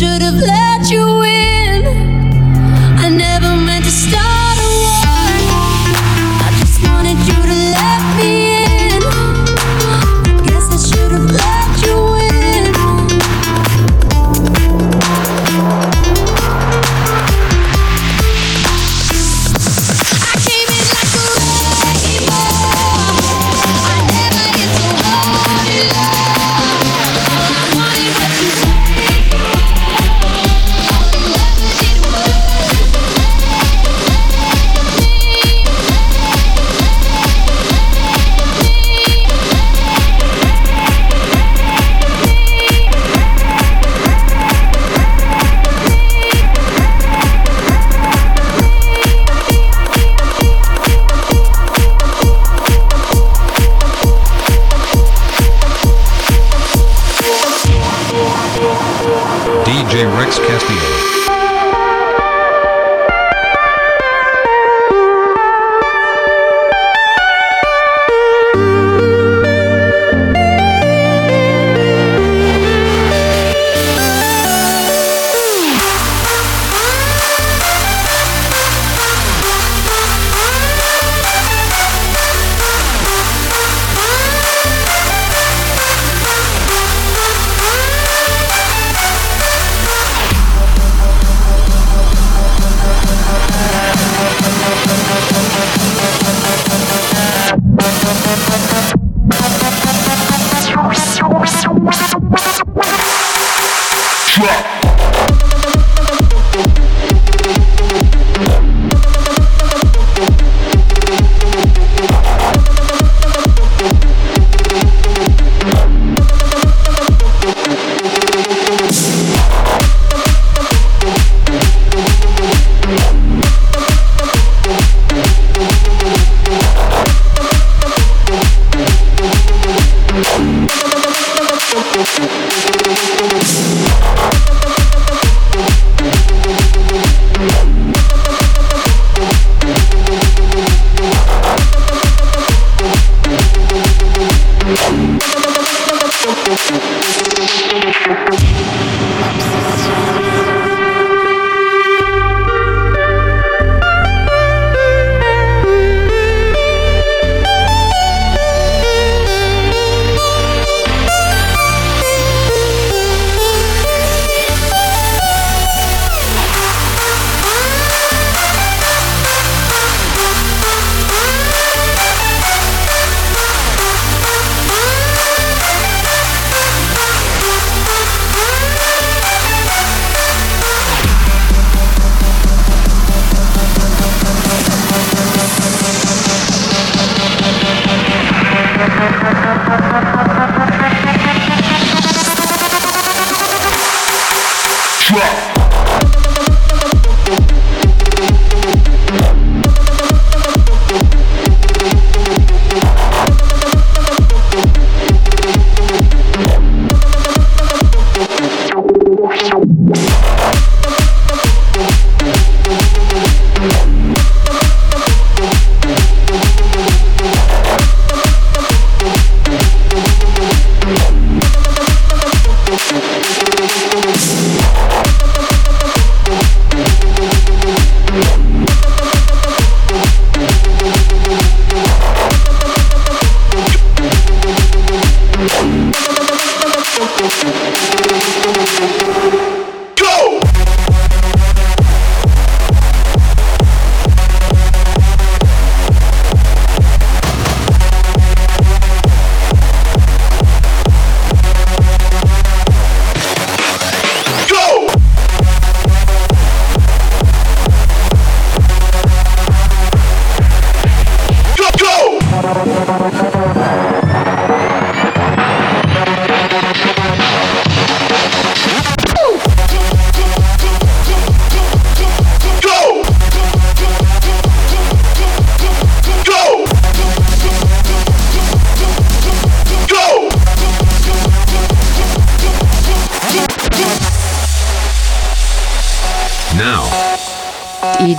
Should have let you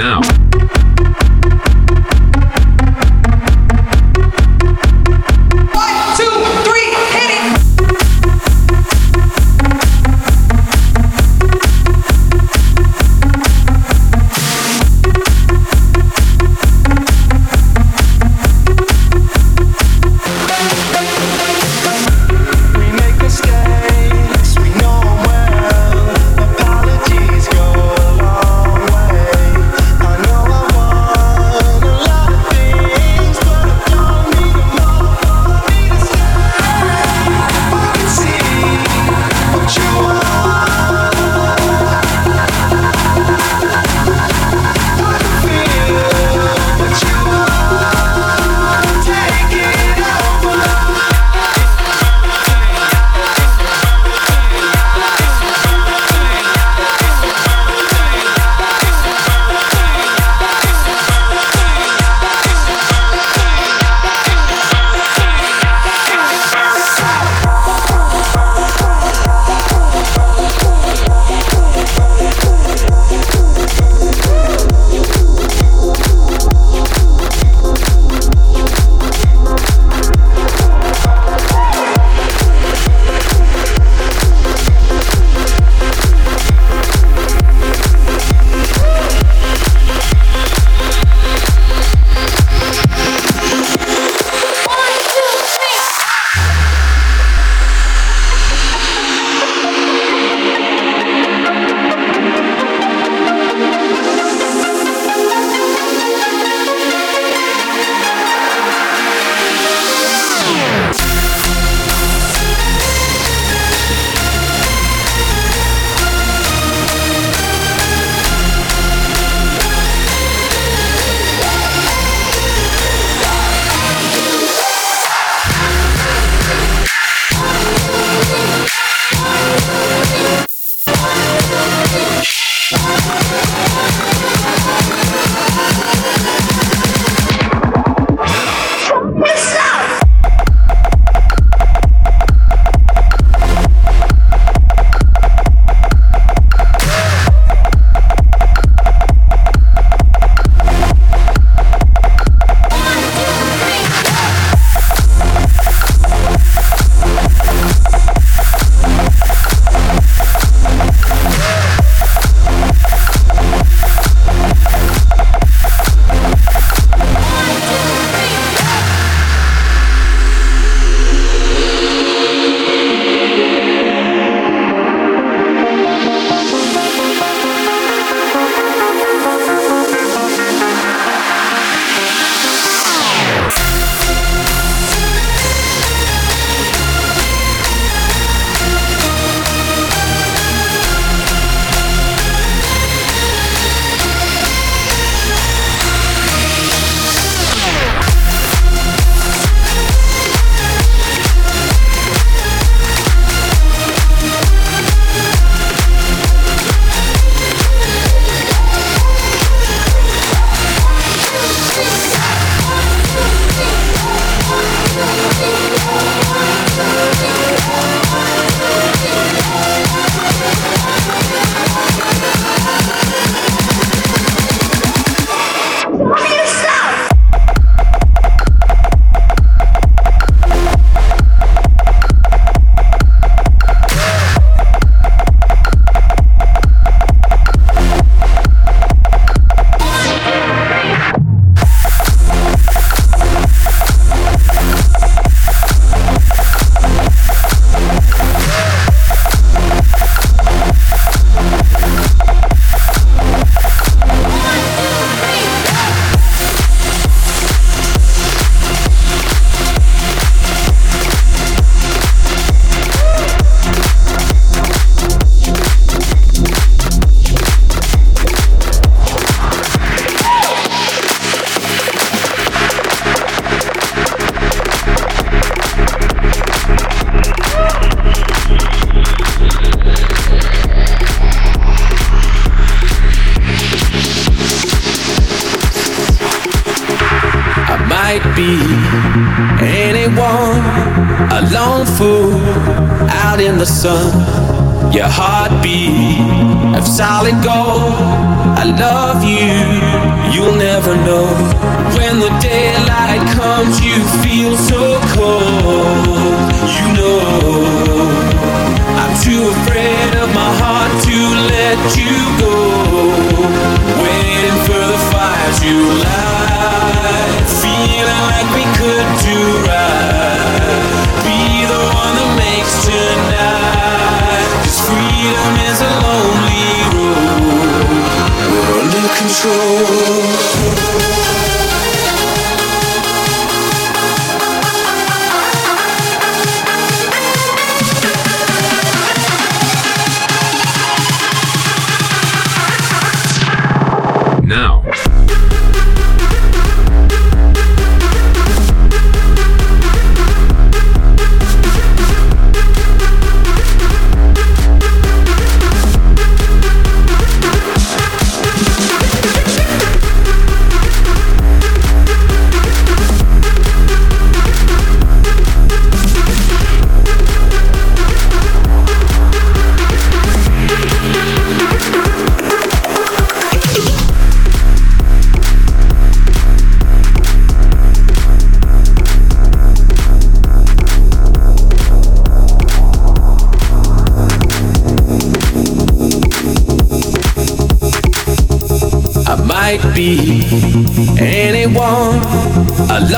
now.